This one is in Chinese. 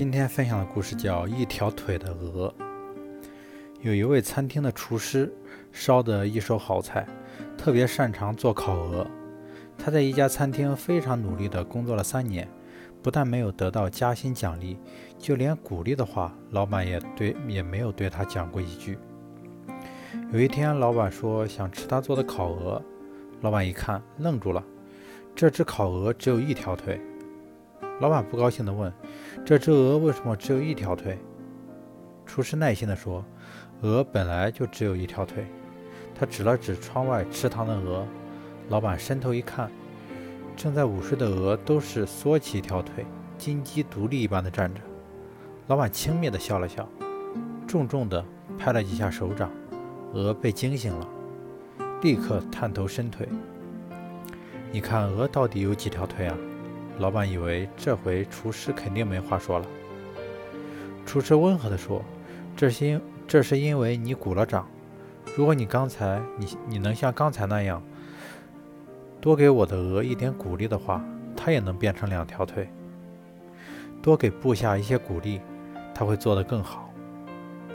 今天分享的故事叫《一条腿的鹅》。有一位餐厅的厨师，烧得一手好菜，特别擅长做烤鹅。他在一家餐厅非常努力地工作了三年，不但没有得到加薪奖励，就连鼓励的话，老板也对也没有对他讲过一句。有一天，老板说想吃他做的烤鹅，老板一看愣住了，这只烤鹅只有一条腿。老板不高兴地问：“这只鹅为什么只有一条腿？”厨师耐心地说：“鹅本来就只有一条腿。”他指了指窗外池塘的鹅。老板伸头一看，正在午睡的鹅都是缩起一条腿，金鸡独立一般的站着。老板轻蔑地笑了笑，重重地拍了几下手掌，鹅被惊醒了，立刻探头伸腿。你看鹅到底有几条腿啊？老板以为这回厨师肯定没话说了。厨师温和地说：“这是因这是因为你鼓了掌。如果你刚才你你能像刚才那样多给我的鹅一点鼓励的话，它也能变成两条腿。多给部下一些鼓励，它会做得更好。”